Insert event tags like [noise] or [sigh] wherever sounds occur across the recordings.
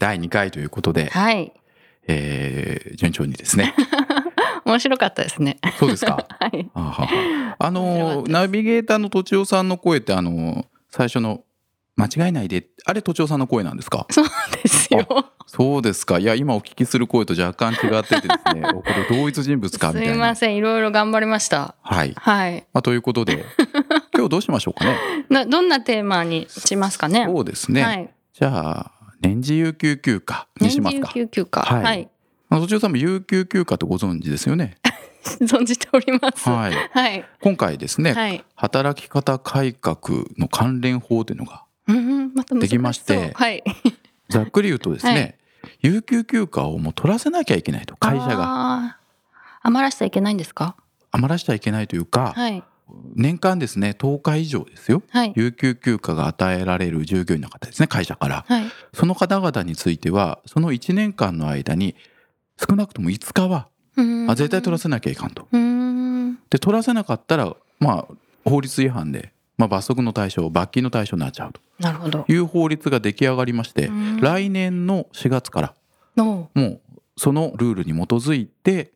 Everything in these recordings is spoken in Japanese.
第2回ということで、はい。えー、順調にですね。[laughs] 面白かったですね。そうですか？[laughs] はい。あはあのナビゲーターのとちおさんの声ってあの最初の間違えないであれとちおさんの声なんですか？そうですよ。そうですか。いや今お聞きする声と若干違っててですね [laughs] おこれ同一人物かみすたいな。いません。いろいろ頑張りました。はい、はい。まあ、ということで今日どうしましょうかね。などんなテーマにしますかね？そうですね、はい。じゃあ年次有給休暇にしますか？年次有給休暇。はい。はい、あのとちおさんも有給休暇ってご存知ですよね？[laughs] 存じております。はい。はい。今回ですね、はい。働き方改革の関連法というのができましてはい。[laughs] ざっくり言うとですね、はい。有給休暇をもう取らせなきゃいけないと会社が。が余らしちゃいけないんですか？余らしちゃいけないというか、はい年間ですね10日以上ですよ。はい。有給休暇が与えられる従業員の方ですね会社から。はい。その方々についてはその1年間の間に少なくとも5日はあ絶対取らせなきゃいかんと。ん。で取らせなかったらまあ法律違反で、まあ、罰則の対象罰金の対象になっちゃうと。なるほど。いう法律が出来上がりましてうん。来年の4月からのもうそのルールに基づいて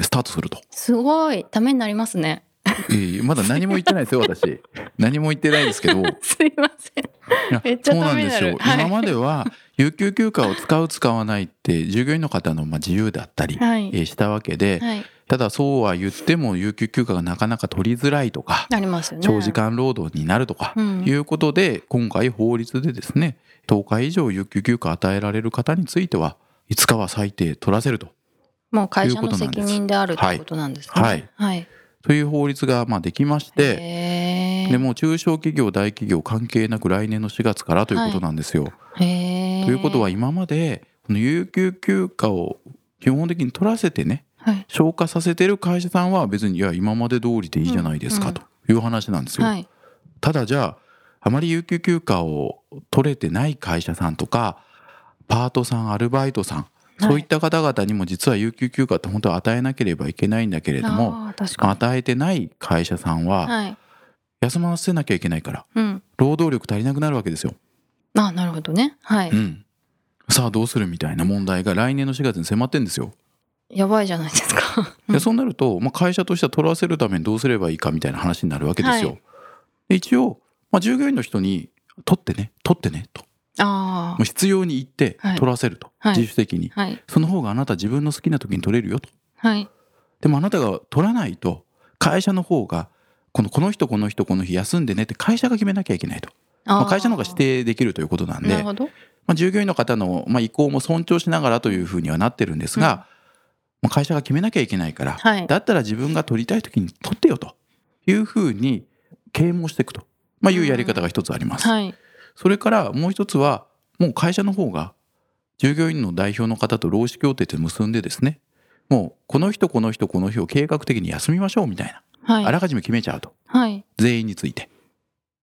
スタートすると。すごい。ためになりますねええまだ何も言ってないですよ私。何も言ってないですけど。い [laughs] すいません。やめっちゃそうなんですよ。はい。今までは有給休暇を使う使わないって従業員の方のまあ自由だったり、はい。えーしたわけで、はい。ただそうは言っても有給休暇がなかなか取りづらいとか、ありますよね。長時間労働になるとかうん。いうことで今回法律でですね10日以上有給休暇与えられる方については5日は最低取らせると。もう会社の責任であるということなんですね。はい。はいという法律がまあできましてでもう中小企業大企業関係なく来年の4月からということなんですよ。へー。ということは今までこの有給休暇を基本的に取らせてねはい。消化させてる会社さんは別にいや今まで通りでいいじゃないですかうん。という話なんですよ。はい。ただじゃああまり有給休暇を取れてない会社さんとかパートさんアルバイトさんそういった方々にも実は有給休暇って本当は与えなければいけないんだけれども与えてない会社さんははい。休ませなきゃいけないからうん。労働力足りなくなるわけですよ。あなるほどね。はい。うん、さあどうするみたいな問題が来年の4月に迫ってんですよ。やばいじゃないですか。[laughs] でそうなると、まあ、会社としては取らせるためにどうすればいいかみたいな話になるわけですよ。はい。で一応、まあ、従業員の人に取ってね取ってねと。あもう必要に言ってはい。取らせると、はい。自主的に。あはい。その方があなた自分の好きな時に取れるよと。はい。でもあなたが取らないと会社の方がこのこの人この人この日休んでねって会社が決めなきゃいけないと、まあ、会社の方が指定できるということなんで。なるほど。まあ、従業員の方の、まあ、意向も尊重しながらというふうにはなってるんですが、まあ、会社が決めなきゃいけないから、はい。だったら自分が取りたい時に取ってよというふうに啓蒙していくと、まあ、いうやり方が一つあります。はいそれからもう一つはもう会社の方が従業員の代表の方と労使協定って結んでですねもうこの人この人この日を計画的に休みましょうみたいな、はい。あらかじめ決めちゃうと。はい。全員について。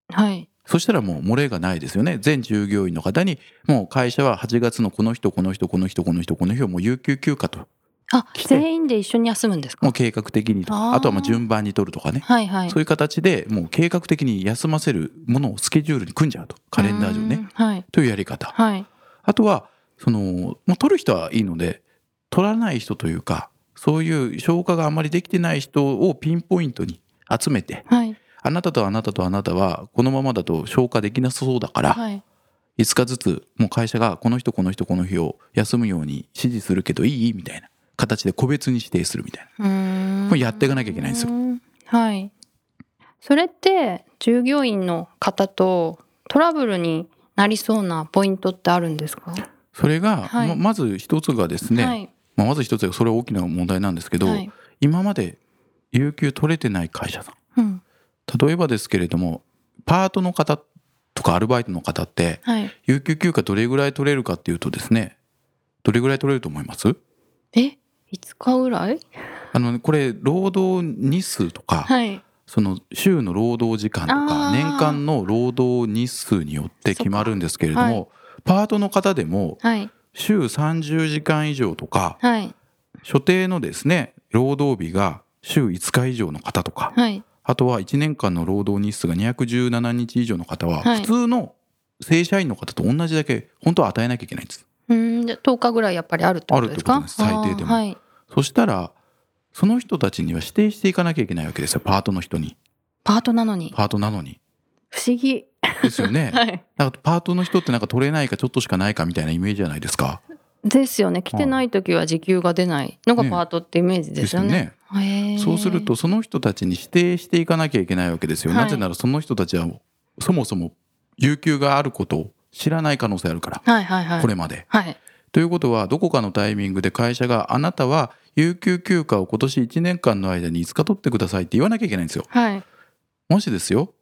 はい。そしたらもう漏れがないですよね。全従業員の方にもう会社は8月のこの人この人この人この人この日をもう有給休暇とあ全員で一緒に休むんですか？もう計画的にとか。あとはまあ順番に取るとかね。はいはい。そういう形でもう計画的に休ませるものをスケジュールに組んじゃうと。カレンダー上ね。はい。というやり方。はい。あとはそのもう取る人はいいので取らない人というかそういう消化があまりできてない人をピンポイントに集めてはい。あなたとあなたとあなたはこのままだと消化できなさそうだからはい。5日ずつもう会社がこの人この人この日を休むように指示するけどいい？みたいな形で個別に指定するみたいな。これやっていかなきゃいけないんですよ。はい。それって従業員の方とトラブルになりそうなポイントってあるんですか？それが、はい。ままず一つがですね、はい。まあ、まず一つがそれは大きな問題なんですけど、はい。今まで有給取れてない会社さん。うん。例えばですけれどもパートの方とかアルバイトの方ってはい。有給休暇どれぐらい取れるかっていうとですねどれぐらい取れると思います？え？?5 日ぐらい？あのねこれ労働日数とか、はい。その週の労働時間とか年間の労働日数によって決まるんですけれども、はいパートの方でもはい。週30時間以上とかはい。所定のですね労働日が週5日以上の方とかはい。あとは1年間の労働日数が217日以上の方ははい普通の正社員の方と同じだけ本当は与えなきゃいけないんです。うん、じゃあ10日ぐらいやっぱりあるってことですかあるってことです最低でもはい。そしたらその人たちには指定していかなきゃいけないわけですよパートの人にパートなのに。パートなのに。不思議。ですよね。[laughs] はい。なんかパートの人ってなんか取れないかちょっとしかないかみたいなイメージじゃないですか。ですよね。来てない時は時給が出ないのがねパートってイメージですよね。へーそうするとその人たちに指定していかなきゃいけないわけですよ。はいなぜならその人たちはそもそも有給があることを知らない可能性あるから、はいはいはい。これまで。はい。ということはどこかのタイミングで会社があなたは有給休暇を今年1年間の間に5日取ってくださいって言わなきゃいけないんですよ。はい。もしですよ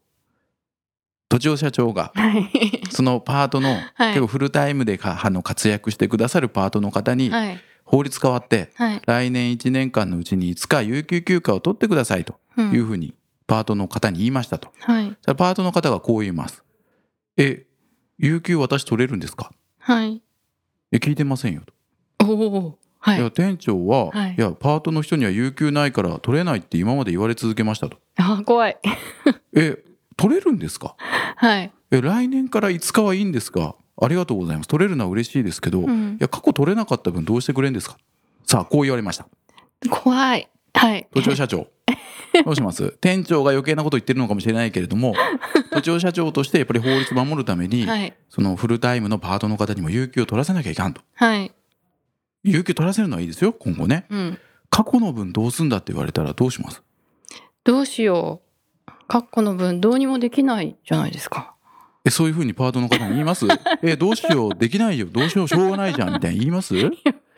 土地社長がはい。そのパートの、はい結構フルタイムでかあの活躍してくださるパートの方にはい。法律変わってはい。来年1年間のうちに5日有給休暇を取ってくださいとう。いうんふうにパートの方に言いましたと。はい。パートの方がこう言います。え、有給私取れるんですか？はい。え、聞いてませんよと。おお。はいい。や、店長は、はいい、や、パートの人には有給ないから取れないって今まで言われ続けましたと。あ、怖い。[laughs] え、取れるんですか？はい。え、来年から5日はいいんですか？ありがとうございます。取れるのは嬉しいですけど、いうん。や、過去取れなかった分どうしてくれるんですか？さあ、こう言われました。怖い。はい。都庁社長。[laughs] どうします？店長が余計なこと言ってるのかもしれないけれども、[laughs] 都庁社長としてやっぱり法律守るために、はい。そのフルタイムのパートの方にも有給を取らせなきゃいかんと。はい。有給取らせるのはいいですよ、今後ね。うん。過去の分どうすんだって言われたらどうします？どうしよう。カッコの分どうにもできないじゃないですか。え、そういうふうにパートの方に言います？[laughs] え、どうしよう、できないよ、どうしよう、しょうがないじゃん、みたいに言います？[laughs] は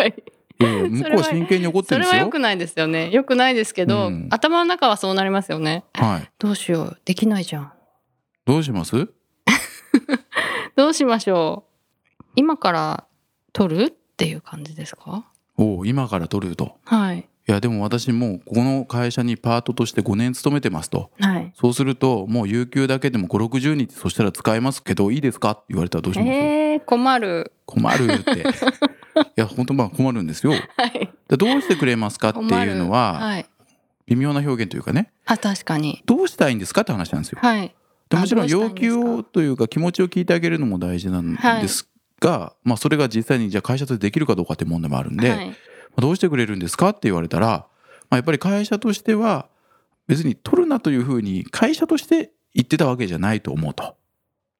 い。え向こうは真剣に怒ってそれるんですよ。は良くないですよね。良くないですけど、うん頭の中はそうなりますよね。はい。どうしよう。できないじゃん。どうします？[laughs] どうしましょう。今から取る？っていう感じですか？おう今から取ると。はい。いや、でも私もうここの会社にパートとして5年勤めてますと。はい。そうすると、もう有給だけでも5、60日、そしたら使えますけど、いいですか？って言われたらどうします、えー、困る。困るって。[laughs] いや、本当まあ困るんですよ。はい。でどうしてくれますかっていうのは、はい。微妙な表現というかね、あ、確かに。どうしたいんですかって話なんですよ。はい。でもちろん要求をというか気持ちを聞いてあげるのも大事なんですが、まあそれが実際にじゃあ会社としてできるかどうかって問題もあるんで、はい。どうしてくれるんですかって言われたら、まあ、やっぱり会社としては別に取るなというふうに会社として言ってたわけじゃないと思うと。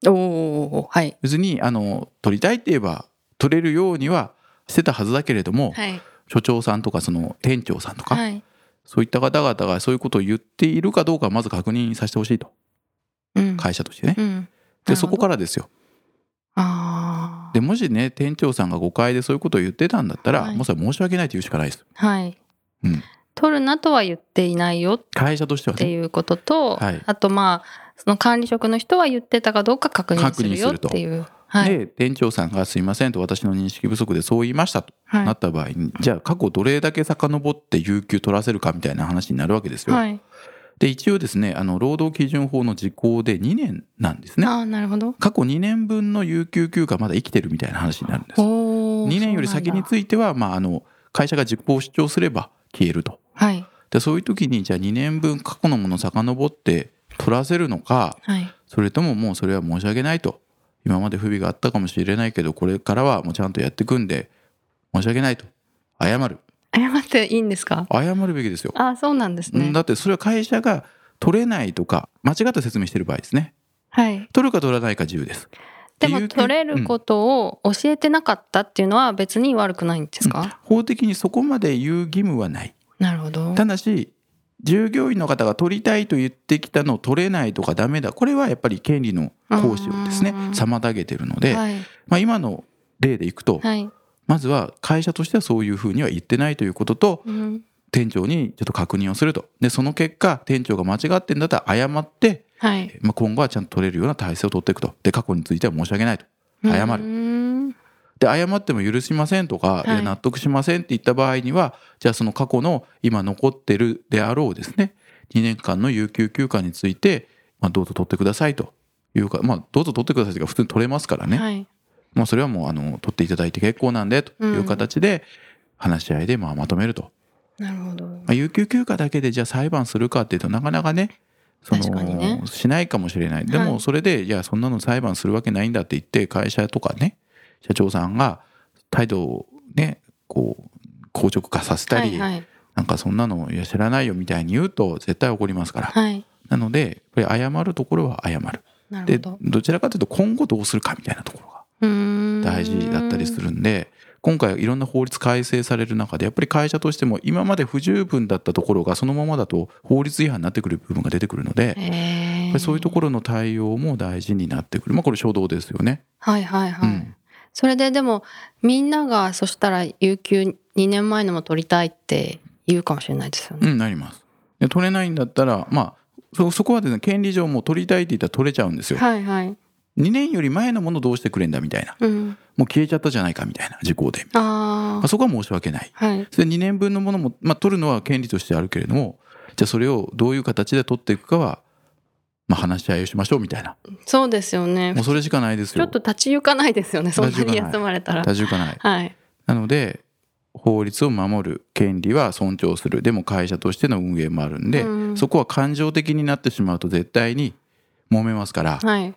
おおはい。別にあの取りたいって言えば取れるようにはしてたはずだけれども、はい。所長さんとかその店長さんとか、はい。そういった方々がそういうことを言っているかどうかまず確認させてほしいとうん。会社としてね。うん。でそこら。からですよ。ああ。でもしね店長さんが誤解でそういうことを言ってたんだったら、はいもうそれは申し訳ないと言うしかないです。はい。うん取るなとは言っていないよっ会社としてはね。ていうことと、はいあとまあ、その管理職の人は言ってたかどうか確認するよっていう。はい。で店長さんが「すいません」と私の認識不足でそう言いましたとはいなった場合に、じゃあ過去どれだけ遡って有給取らせるかみたいな話になるわけですよ。はい。で一応ですねあの労働基準法の時効で2年なんですね。ああ、なるほど。過去2年分の有給休暇まだ生きてるみたいな話になるんです。おお。2年より先については、まあ、あの会社が実効を主張すれば消えると。はい。でそういう時にじゃあ2年分過去のものを遡って取らせるのかはい。それとももうそれは申し訳ないと今まで不備があったかもしれないけどこれからはもうちゃんとやっていくんで申し訳ないと謝る謝っていいんですか？謝るべきですよ、ああ、そうなんですね。だってそれは会社が取れないとか間違った説明してる場合ですね。はい。取るか取らないか自由です。でも取れることを教えてなかったっていうのは別に悪くないんですか、法的にそこまで言う義務はない。なるほど。ただし従業員の方が取りたいと言ってきたのを取れないとかダメだ。これはやっぱり権利の行使をですね。うん妨げてるので、はい。まあ、今の例でいくと、はい。まずは会社としてはそういうふうには言ってないということとうん。店長にちょっと確認をすると。でその結果店長が間違ってんだったら謝ってはい。まあ、今後はちゃんと取れるような体制を取っていくと。で過去については申し訳ないと。謝るうーん。で謝っても許しませんとか、はい。納得しませんって言った場合にはじゃあその過去の今残ってるであろうですね2年間の有給休暇について、まあ、どうぞ取ってくださいというか、まあ、どうぞ取ってくださいというか普通に取れますからね、はい。もうそれはもうあの取っていただいて結構なんでという形で話し合いでまあまとめると、なるほど。まあ、有給休暇だけでじゃあ裁判するかっていうとなかなかねそ確かにねのしないかもしれないではいもそれでいやそんなの裁判するわけないんだって言って会社とかね社長さんが態度をねこう硬直化させたり、はいはい。なんかそんなのいや知らないよみたいに言うと絶対怒りますから、はい。なのでやっぱり謝るところは謝るでなるほど。どちらかというと今後どうするかみたいなところが大事だったりするんで今回いろんな法律改正される中でやっぱり会社としても今まで不十分だったところがそのままだと法律違反になってくる部分が出てくるのでそういうところ。ろの対応も大事になってくるまあこれ初動ですよね。はいはいはい。うんそれででもみんながそしたら有給2年前のも取りたいって言うかもしれないですよね。うん、なります。で取れないんだったらまあそそこはですね権利上もう取りたいって言ったら取れちゃうんですよ。はいはい。2年より前のものどうしてくれんだみたいなうん。もう消えちゃったじゃないかみたいな時効で、あまあ、あ。そこは申し訳ない。はい。それ2年分のものも、まあ、取るのは権利としてあるけれどもじゃあそれをどういう形で取っていくかは、まあ、話し合いをしましょうみたいなそうですよねもう。それしかないですよちょっと立ち行かないですよね。そんなに休まれたら。立ち行かないはい。なので法律を守る権利は尊重するでも会社としての運営もあるんで、うんそこは感情的になってしまうと絶対に揉めますからはい。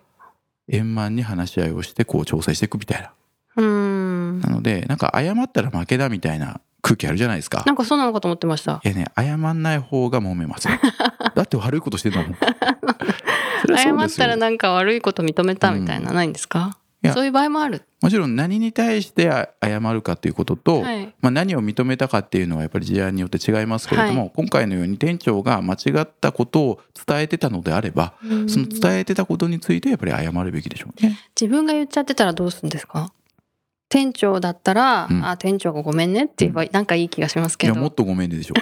円満に話し合いをしてこう調整していくみたいな。うーん。なのでなんか謝ったら負けだみたいな空気あるじゃないですか。なんかそうなのかと思ってました。いやね謝んない方が揉めますよ。[laughs] だって悪いことしてたもん。謝ったらなんか悪いこと認めたみたいな、ないんですか？そういう場合もある。もちろん何に対してあ謝るかっていうことと、はい。まあ、何を認めたかっていうのはやっぱり事案によって違いますけれども、は今回のように店長が間違ったことを伝えてたのであればその伝えてたことについてやっぱり謝るべきでしょうね。自分が言っちゃってたらどうするんですか？店長だったら、うんあ店長がごめんねって言えばなんかいい気がしますけどいやもっとごめんねでしょ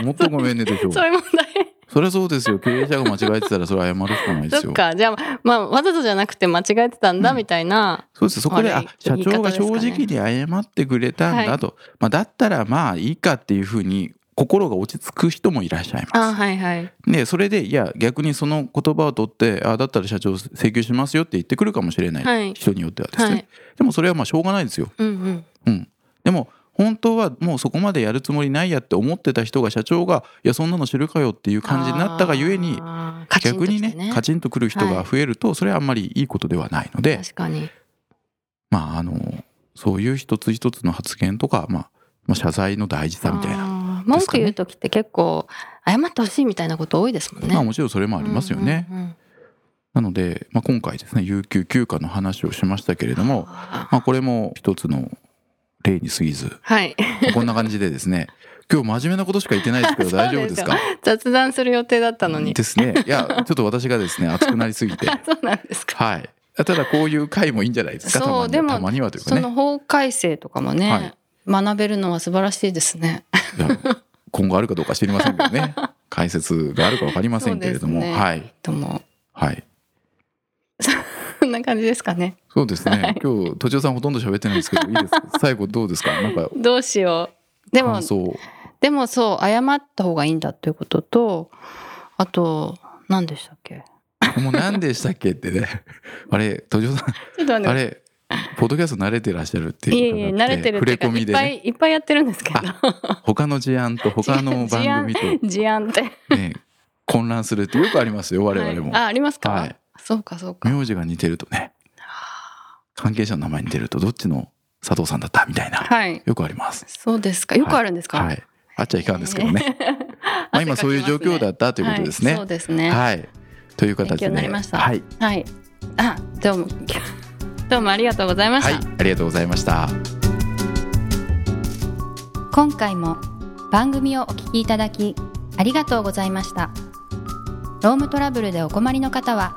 う。[laughs] もっとごめんねでしょう。そういう問題そりゃそうですよ経営者が間違えてたらそれは謝るしかないですよそっ。かじゃあまあわざとじゃなくて間違えてたんだうんみたいな、そうですそこであ社長が正直に謝ってくれたんだと、まあ、だったらまあいいかっていうふうに心が落ち着く人もいらっしゃいあます。はいはいでそれでいや逆にその言葉を取ってあだったら社長請求しますよって言ってくるかもしれない、はい人によってはですね、はいでもそれはまあしょうがないですよ。うんうんうん、でも本当はもうそこまでやるつもりないやって思ってた人が社長がいやそんなの知るかよっていう感じになったがゆえに逆にねカチンとくる人が増えるとそれはあんまりいいことではないので、確かに。まああのそういう一つ一つの発言とか、まあ、まあ謝罪の大事さみたいな、文句言う時って結構謝ってほしいみたいなこと多いですもんね。まあもちろんそれもありますよね。なので、まあ、今回ですね有給休暇の話をしましたけれども、まあ、これも一つの例に過ぎず。はい。こんな感じでですね。[laughs] 今日真面目なことしか言ってないですけど大丈夫ですか？雑談する予定だったのに。ですね。いや [laughs] ちょっと私がですね熱くなりすぎて。あ [laughs] そうなんですか。はい。ただこういう回もいいんじゃないですか？たそうでもまにはたまにはというかね。その法改正とかもね、はい。学べるのは素晴らしいですね。今後あるかどうか知りませんけどね。解説があるか分かりませんけれども、ね。はい。とも。はいそんな感じですかね。そうですね、はい。今日都庁さんほとんど喋ってないですけどいいですか？[laughs] 最後どうですか？なんかどうしよう。でも感想。でもそう謝った方がいいんだっていうこととあと何でしたっけ？もう何でしたっけってね。[laughs] あれ都庁さんちょっと待って。あれポッドキャスト慣れてらっしゃるっていえいう伺っていえ慣れてる触れ込みでね。いいっぱいやってるんですけど。他の事案と [laughs] 他の番組と。事案って。ね混乱するってよくありますよ我々も、はい。あありますか、はいそうかそうか。名字が似てるとね。関係者の名前似てるとどっちの佐藤さんだったみたいな。はい。よくあります。そうですか。よくあるんですか、はい。あっちゃいかんですけどね、[laughs] まあ今そういう状況だったということですね。はい、そうですね。はい。という形勉強でになりました。はい、はい。あどうも。[laughs] どうもありがとうございました、はい、ありがとうございました。今回も番組をお聞きいただきありがとうございました。ロームトラブルでお困りの方は